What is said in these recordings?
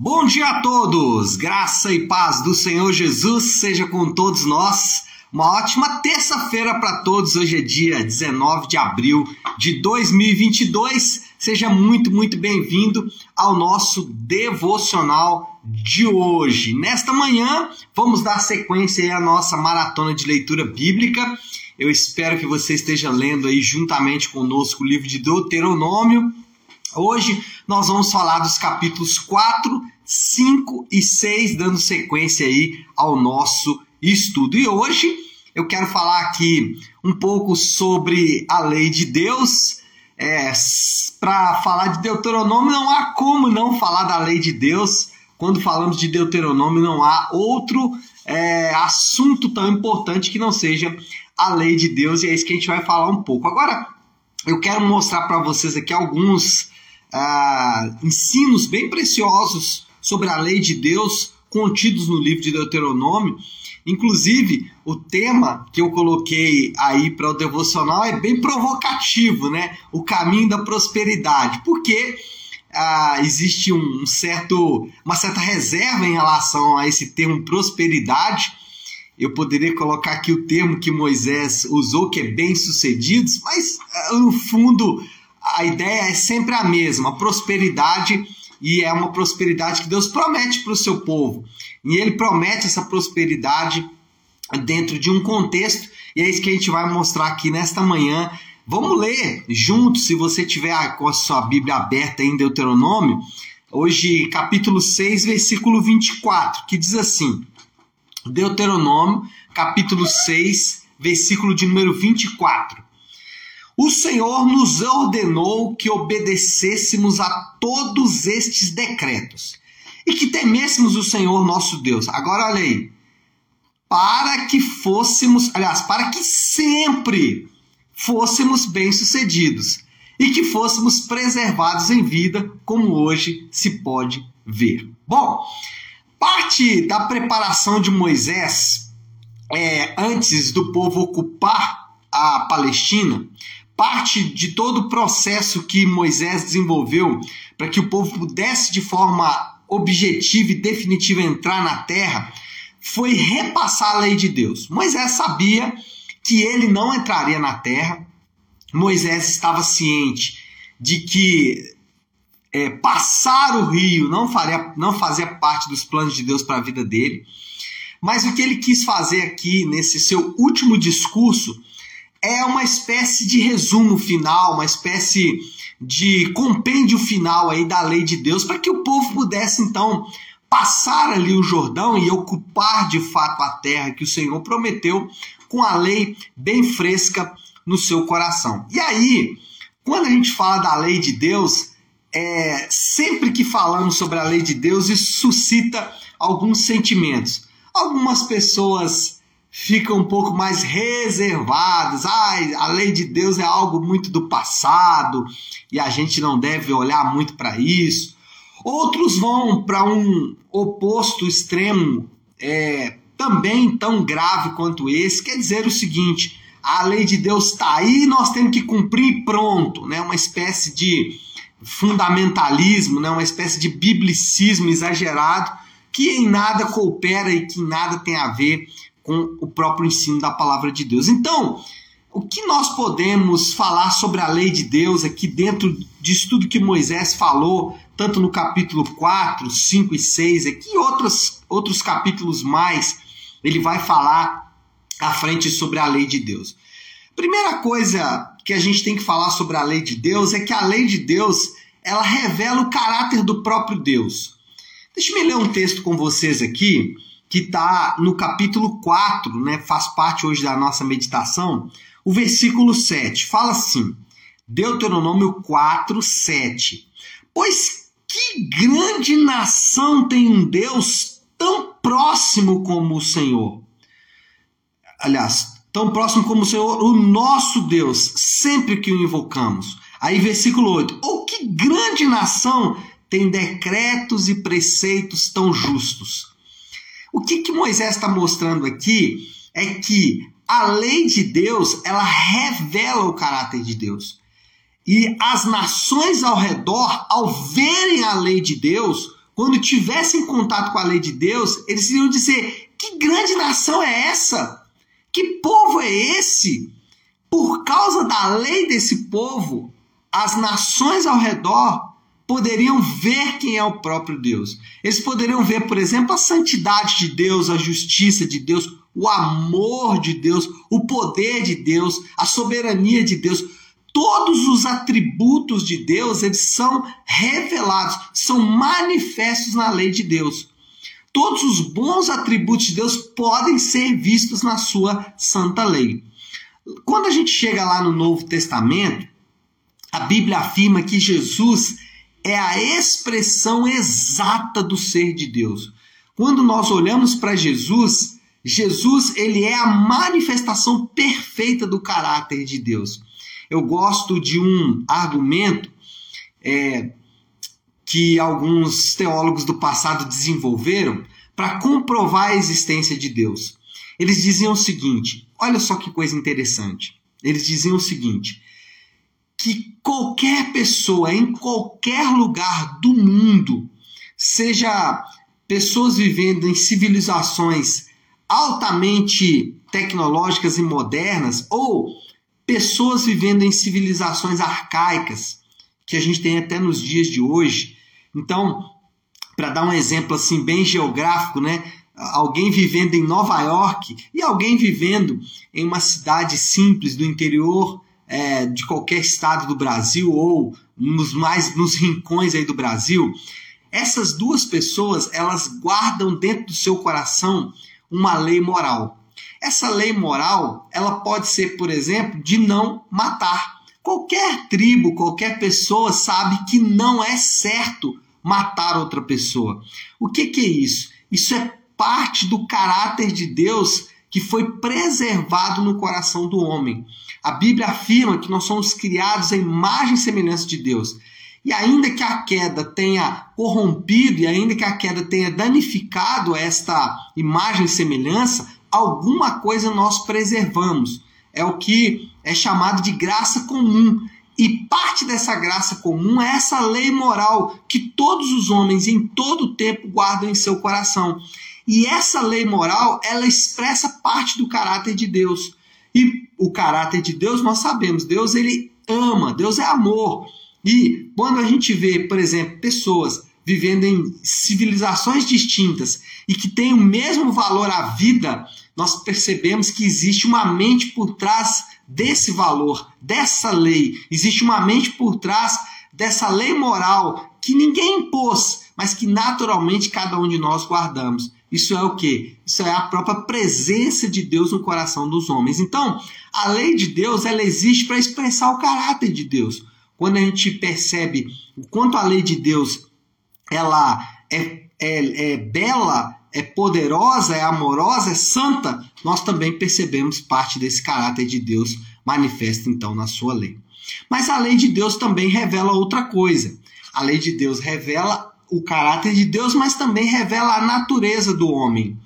Bom dia a todos! Graça e paz do Senhor Jesus seja com todos nós. Uma ótima terça-feira para todos. Hoje é dia 19 de abril de 2022. Seja muito, muito bem-vindo ao nosso devocional de hoje. Nesta manhã, vamos dar sequência à nossa maratona de leitura bíblica. Eu espero que você esteja lendo aí juntamente conosco o livro de Deuteronômio. Hoje nós vamos falar dos capítulos 4, 5 e 6, dando sequência aí ao nosso estudo. E hoje eu quero falar aqui um pouco sobre a lei de Deus. É, Para falar de Deuteronômio, não há como não falar da lei de Deus. Quando falamos de Deuteronômio, não há outro é, assunto tão importante que não seja a lei de Deus, e é isso que a gente vai falar um pouco. Agora, eu quero mostrar para vocês aqui alguns ah, ensinos bem preciosos sobre a lei de Deus contidos no livro de Deuteronômio. Inclusive, o tema que eu coloquei aí para o devocional é bem provocativo, né? O caminho da prosperidade. Porque ah, existe um certo, uma certa reserva em relação a esse termo prosperidade. Eu poderia colocar aqui o termo que Moisés usou, que é bem-sucedidos, mas ah, no fundo a ideia é sempre a mesma, a prosperidade, e é uma prosperidade que Deus promete para o seu povo. E ele promete essa prosperidade dentro de um contexto, e é isso que a gente vai mostrar aqui nesta manhã. Vamos ler juntos, se você tiver com a sua Bíblia aberta em Deuteronômio, hoje capítulo 6, versículo 24, que diz assim: Deuteronômio, capítulo 6, versículo de número 24. O Senhor nos ordenou que obedecêssemos a todos estes decretos e que temêssemos o Senhor nosso Deus. Agora olha aí. Para que fôssemos, aliás, para que sempre fôssemos bem-sucedidos e que fôssemos preservados em vida, como hoje se pode ver. Bom, parte da preparação de Moisés é, antes do povo ocupar a Palestina parte de todo o processo que Moisés desenvolveu para que o povo pudesse de forma objetiva e definitiva entrar na terra foi repassar a lei de Deus. Moisés sabia que ele não entraria na terra. Moisés estava ciente de que é, passar o rio não, faria, não fazia parte dos planos de Deus para a vida dele. Mas o que ele quis fazer aqui, nesse seu último discurso, é uma espécie de resumo final, uma espécie de compêndio final aí da lei de Deus, para que o povo pudesse então passar ali o Jordão e ocupar de fato a terra que o Senhor prometeu com a lei bem fresca no seu coração. E aí, quando a gente fala da lei de Deus, é, sempre que falamos sobre a lei de Deus, isso suscita alguns sentimentos. Algumas pessoas fica um pouco mais reservadas. Ai, a lei de Deus é algo muito do passado e a gente não deve olhar muito para isso. Outros vão para um oposto extremo, é, também tão grave quanto esse, quer dizer o seguinte: a lei de Deus está aí, nós temos que cumprir pronto, né? Uma espécie de fundamentalismo, né? Uma espécie de biblicismo exagerado que em nada coopera e que nada tem a ver com o próprio ensino da palavra de Deus. Então, o que nós podemos falar sobre a lei de Deus aqui dentro disso tudo que Moisés falou, tanto no capítulo 4, 5 e 6, aqui outros, outros capítulos mais, ele vai falar à frente sobre a lei de Deus. Primeira coisa que a gente tem que falar sobre a lei de Deus é que a lei de Deus, ela revela o caráter do próprio Deus. Deixa eu ler um texto com vocês aqui, que está no capítulo 4, né, faz parte hoje da nossa meditação, o versículo 7. Fala assim, Deuteronômio 4, 7. Pois que grande nação tem um Deus tão próximo como o Senhor? Aliás, tão próximo como o Senhor, o nosso Deus, sempre que o invocamos. Aí, versículo 8. Ou que grande nação tem decretos e preceitos tão justos? O que, que Moisés está mostrando aqui é que a lei de Deus ela revela o caráter de Deus. E as nações ao redor, ao verem a lei de Deus, quando tivessem contato com a lei de Deus, eles iriam dizer: que grande nação é essa? Que povo é esse? Por causa da lei desse povo, as nações ao redor poderiam ver quem é o próprio Deus. Eles poderiam ver, por exemplo, a santidade de Deus, a justiça de Deus, o amor de Deus, o poder de Deus, a soberania de Deus. Todos os atributos de Deus, eles são revelados, são manifestos na lei de Deus. Todos os bons atributos de Deus podem ser vistos na sua santa lei. Quando a gente chega lá no Novo Testamento, a Bíblia afirma que Jesus é a expressão exata do ser de Deus. Quando nós olhamos para Jesus, Jesus ele é a manifestação perfeita do caráter de Deus. Eu gosto de um argumento é, que alguns teólogos do passado desenvolveram para comprovar a existência de Deus. Eles diziam o seguinte: olha só que coisa interessante. Eles diziam o seguinte: que qualquer pessoa em qualquer lugar do mundo, seja pessoas vivendo em civilizações altamente tecnológicas e modernas ou pessoas vivendo em civilizações arcaicas, que a gente tem até nos dias de hoje. Então, para dar um exemplo assim bem geográfico, né? Alguém vivendo em Nova York e alguém vivendo em uma cidade simples do interior é, de qualquer estado do Brasil ou nos mais nos rincões aí do Brasil, essas duas pessoas elas guardam dentro do seu coração uma lei moral. Essa lei moral ela pode ser, por exemplo, de não matar. Qualquer tribo, qualquer pessoa sabe que não é certo matar outra pessoa. O que, que é isso? Isso é parte do caráter de Deus que foi preservado no coração do homem. A Bíblia afirma que nós somos criados à imagem e semelhança de Deus. E ainda que a queda tenha corrompido e ainda que a queda tenha danificado esta imagem e semelhança, alguma coisa nós preservamos. É o que é chamado de graça comum. E parte dessa graça comum é essa lei moral que todos os homens em todo o tempo guardam em seu coração. E essa lei moral, ela expressa parte do caráter de Deus. E o caráter de Deus nós sabemos, Deus ele ama, Deus é amor. E quando a gente vê, por exemplo, pessoas vivendo em civilizações distintas e que têm o mesmo valor à vida, nós percebemos que existe uma mente por trás desse valor, dessa lei. Existe uma mente por trás dessa lei moral que ninguém impôs, mas que naturalmente cada um de nós guardamos. Isso é o que? Isso é a própria presença de Deus no coração dos homens. Então, a lei de Deus ela existe para expressar o caráter de Deus. Quando a gente percebe o quanto a lei de Deus ela é, é, é bela, é poderosa, é amorosa, é santa, nós também percebemos parte desse caráter de Deus manifesto então na sua lei. Mas a lei de Deus também revela outra coisa. A lei de Deus revela o caráter de Deus, mas também revela a natureza do homem.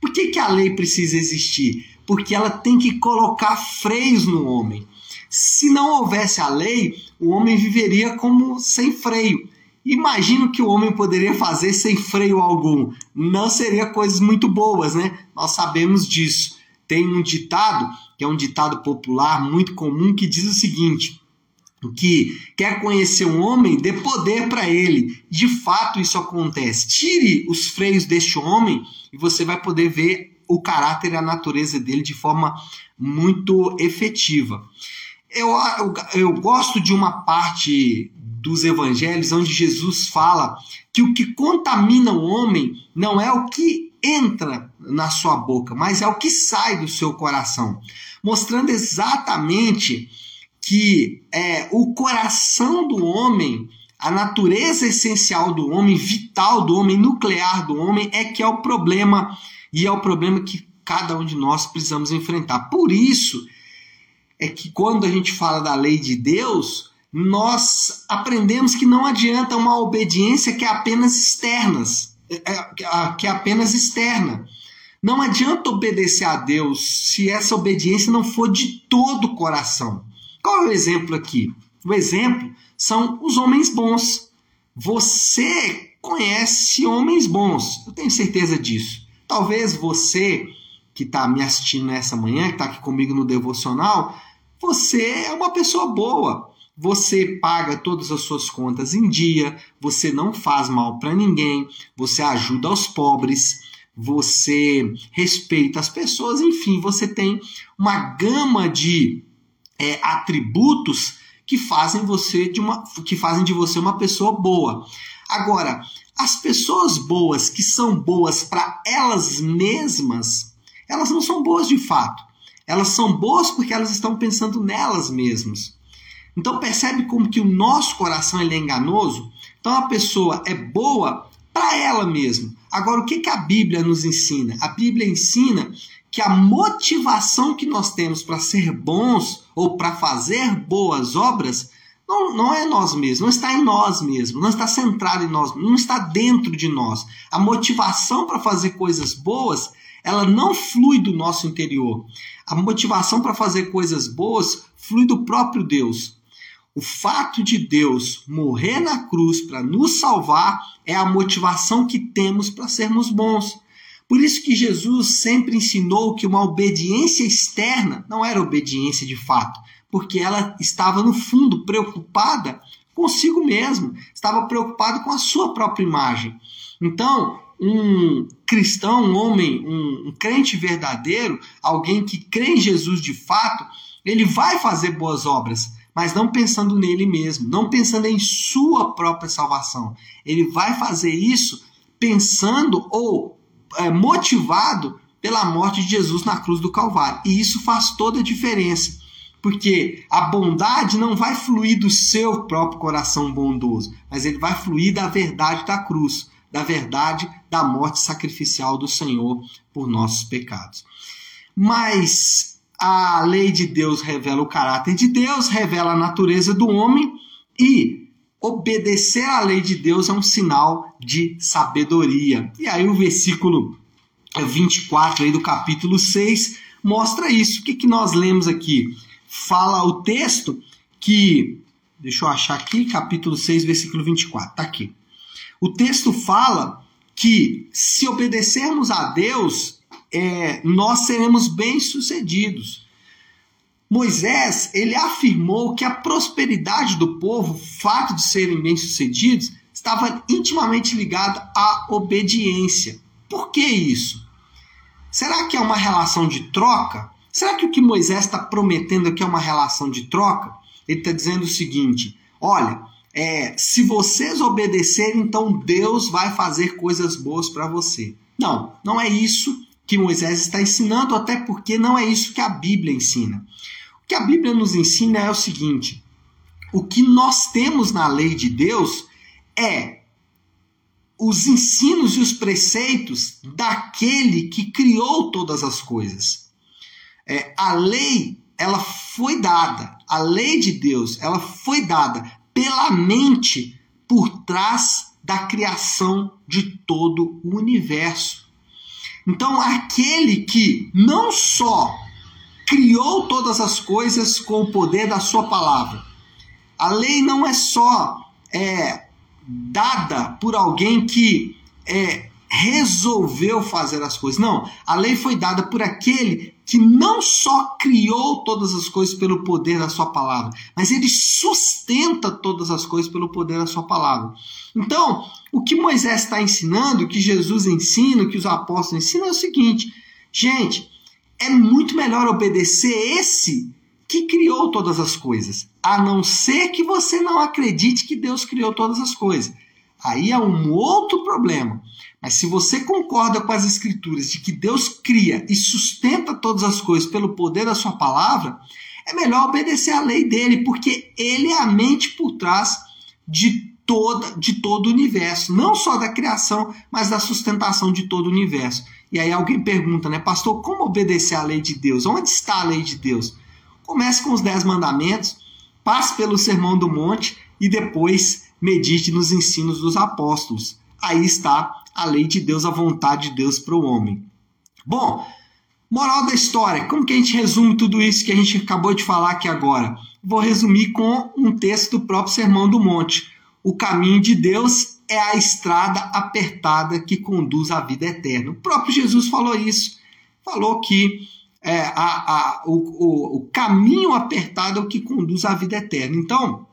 Por que, que a lei precisa existir? Porque ela tem que colocar freios no homem. Se não houvesse a lei, o homem viveria como sem freio. Imagino que o homem poderia fazer sem freio algum. Não seria coisas muito boas, né? Nós sabemos disso. Tem um ditado, que é um ditado popular muito comum, que diz o seguinte: que quer conhecer um homem, dê poder para ele. De fato, isso acontece. Tire os freios deste homem e você vai poder ver o caráter e a natureza dele de forma muito efetiva. Eu, eu, eu gosto de uma parte dos evangelhos onde Jesus fala que o que contamina o homem não é o que entra na sua boca, mas é o que sai do seu coração, mostrando exatamente que é, o coração do homem, a natureza essencial do homem, vital do homem, nuclear do homem, é que é o problema e é o problema que cada um de nós precisamos enfrentar. Por isso é que quando a gente fala da lei de Deus, nós aprendemos que não adianta uma obediência que é apenas externas, é, é, que é apenas externa. Não adianta obedecer a Deus se essa obediência não for de todo o coração. Qual é o exemplo aqui? O exemplo são os homens bons. Você conhece homens bons, eu tenho certeza disso. Talvez você que está me assistindo nessa manhã, que está aqui comigo no devocional, você é uma pessoa boa. Você paga todas as suas contas em dia, você não faz mal para ninguém, você ajuda os pobres, você respeita as pessoas, enfim, você tem uma gama de é, atributos que fazem você de uma que fazem de você uma pessoa boa. Agora, as pessoas boas que são boas para elas mesmas, elas não são boas de fato. Elas são boas porque elas estão pensando nelas mesmas. Então percebe como que o nosso coração ele é enganoso? Então a pessoa é boa para ela mesma. Agora o que, que a Bíblia nos ensina? A Bíblia ensina que a motivação que nós temos para ser bons ou para fazer boas obras não, não é nós mesmos, não está em nós mesmos, não está centrado em nós, não está dentro de nós. A motivação para fazer coisas boas, ela não flui do nosso interior. A motivação para fazer coisas boas flui do próprio Deus. O fato de Deus morrer na cruz para nos salvar é a motivação que temos para sermos bons. Por isso que Jesus sempre ensinou que uma obediência externa não era obediência de fato, porque ela estava no fundo preocupada consigo mesmo, estava preocupada com a sua própria imagem. Então, um cristão, um homem, um, um crente verdadeiro, alguém que crê em Jesus de fato, ele vai fazer boas obras, mas não pensando nele mesmo, não pensando em sua própria salvação. Ele vai fazer isso pensando ou é, motivado pela morte de Jesus na cruz do Calvário. E isso faz toda a diferença. Porque a bondade não vai fluir do seu próprio coração bondoso, mas ele vai fluir da verdade da cruz, da verdade da morte sacrificial do Senhor por nossos pecados. Mas a lei de Deus revela o caráter de Deus, revela a natureza do homem e obedecer à lei de Deus é um sinal de sabedoria. E aí o versículo 24 aí do capítulo 6 mostra isso. O que, que nós lemos aqui? Fala o texto que. Deixa eu achar aqui, capítulo 6, versículo 24. Tá aqui. O texto fala que se obedecermos a Deus, é, nós seremos bem-sucedidos. Moisés, ele afirmou que a prosperidade do povo, o fato de serem bem-sucedidos, estava intimamente ligado à obediência. Por que isso? Será que é uma relação de troca? Será que o que Moisés está prometendo aqui é uma relação de troca? Ele está dizendo o seguinte: olha, é, se vocês obedecerem, então Deus vai fazer coisas boas para você. Não, não é isso que Moisés está ensinando, até porque não é isso que a Bíblia ensina. O que a Bíblia nos ensina é o seguinte: o que nós temos na lei de Deus é os ensinos e os preceitos daquele que criou todas as coisas. É, a lei, ela foi dada, a lei de Deus, ela foi dada pela mente por trás da criação de todo o universo. Então, aquele que não só criou todas as coisas com o poder da sua palavra. A lei não é só é, dada por alguém que é, resolveu fazer as coisas. Não, a lei foi dada por aquele que não só criou todas as coisas pelo poder da sua palavra, mas ele sustenta todas as coisas pelo poder da sua palavra. Então, o que Moisés está ensinando, o que Jesus ensina, o que os apóstolos ensinam é o seguinte: gente, é muito melhor obedecer esse que criou todas as coisas, a não ser que você não acredite que Deus criou todas as coisas. Aí é um outro problema. Mas se você concorda com as escrituras de que Deus cria e sustenta todas as coisas pelo poder da sua palavra, é melhor obedecer à lei dele, porque ele é a mente por trás de toda de todo o universo, não só da criação, mas da sustentação de todo o universo. E aí alguém pergunta, né, pastor, como obedecer à lei de Deus? Onde está a lei de Deus? Comece com os dez mandamentos, passe pelo sermão do monte e depois medite nos ensinos dos apóstolos. Aí está a lei de Deus, a vontade de Deus para o homem. Bom, moral da história, como que a gente resume tudo isso que a gente acabou de falar aqui agora? Vou resumir com um texto do próprio Sermão do Monte. O caminho de Deus é a estrada apertada que conduz à vida eterna. O próprio Jesus falou isso. Falou que é, a, a, o, o, o caminho apertado é o que conduz à vida eterna. Então,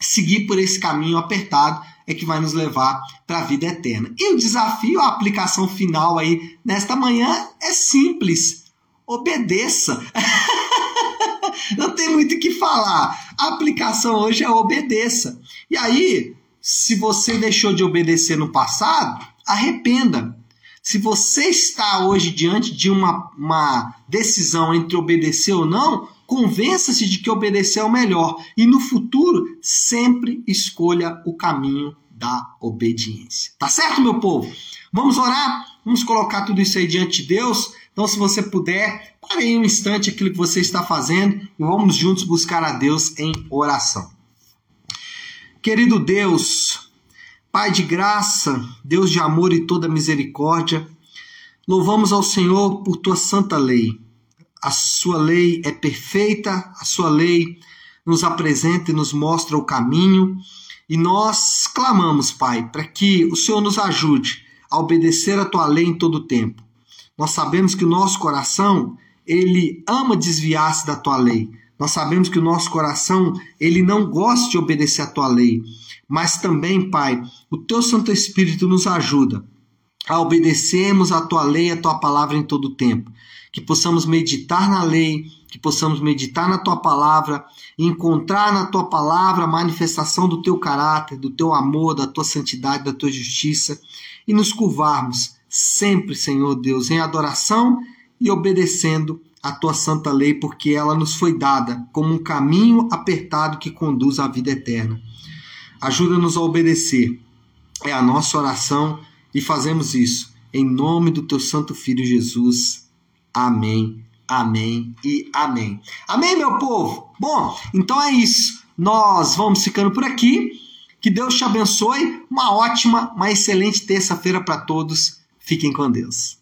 seguir por esse caminho apertado é que vai nos levar para a vida eterna. E o desafio, a aplicação final aí nesta manhã é simples. Obedeça. Não tem muito o que falar. A aplicação hoje é obedeça. E aí, se você deixou de obedecer no passado, arrependa. Se você está hoje diante de uma, uma decisão entre obedecer ou não, convença-se de que obedecer é o melhor. E no futuro, sempre escolha o caminho da obediência. Tá certo, meu povo? Vamos orar? Vamos colocar tudo isso aí diante de Deus? Então, se você puder, pare aí um instante aquilo que você está fazendo e vamos juntos buscar a Deus em oração. Querido Deus, Pai de graça, Deus de amor e toda misericórdia, louvamos ao Senhor por tua santa lei. A sua lei é perfeita, a sua lei nos apresenta e nos mostra o caminho, e nós clamamos, Pai, para que o Senhor nos ajude a obedecer a tua lei em todo o tempo. Nós sabemos que o nosso coração, ele ama desviar-se da tua lei. Nós sabemos que o nosso coração, ele não gosta de obedecer a tua lei mas também, Pai, o teu Santo Espírito nos ajuda a obedecermos a tua lei, a tua palavra em todo o tempo. Que possamos meditar na lei, que possamos meditar na tua palavra encontrar na tua palavra a manifestação do teu caráter, do teu amor, da tua santidade, da tua justiça e nos curvarmos sempre, Senhor Deus, em adoração e obedecendo a tua santa lei, porque ela nos foi dada como um caminho apertado que conduz à vida eterna. Ajuda-nos a obedecer. É a nossa oração e fazemos isso em nome do teu santo filho Jesus. Amém. Amém e amém. Amém, meu povo. Bom, então é isso. Nós vamos ficando por aqui. Que Deus te abençoe. Uma ótima, uma excelente terça-feira para todos. Fiquem com Deus.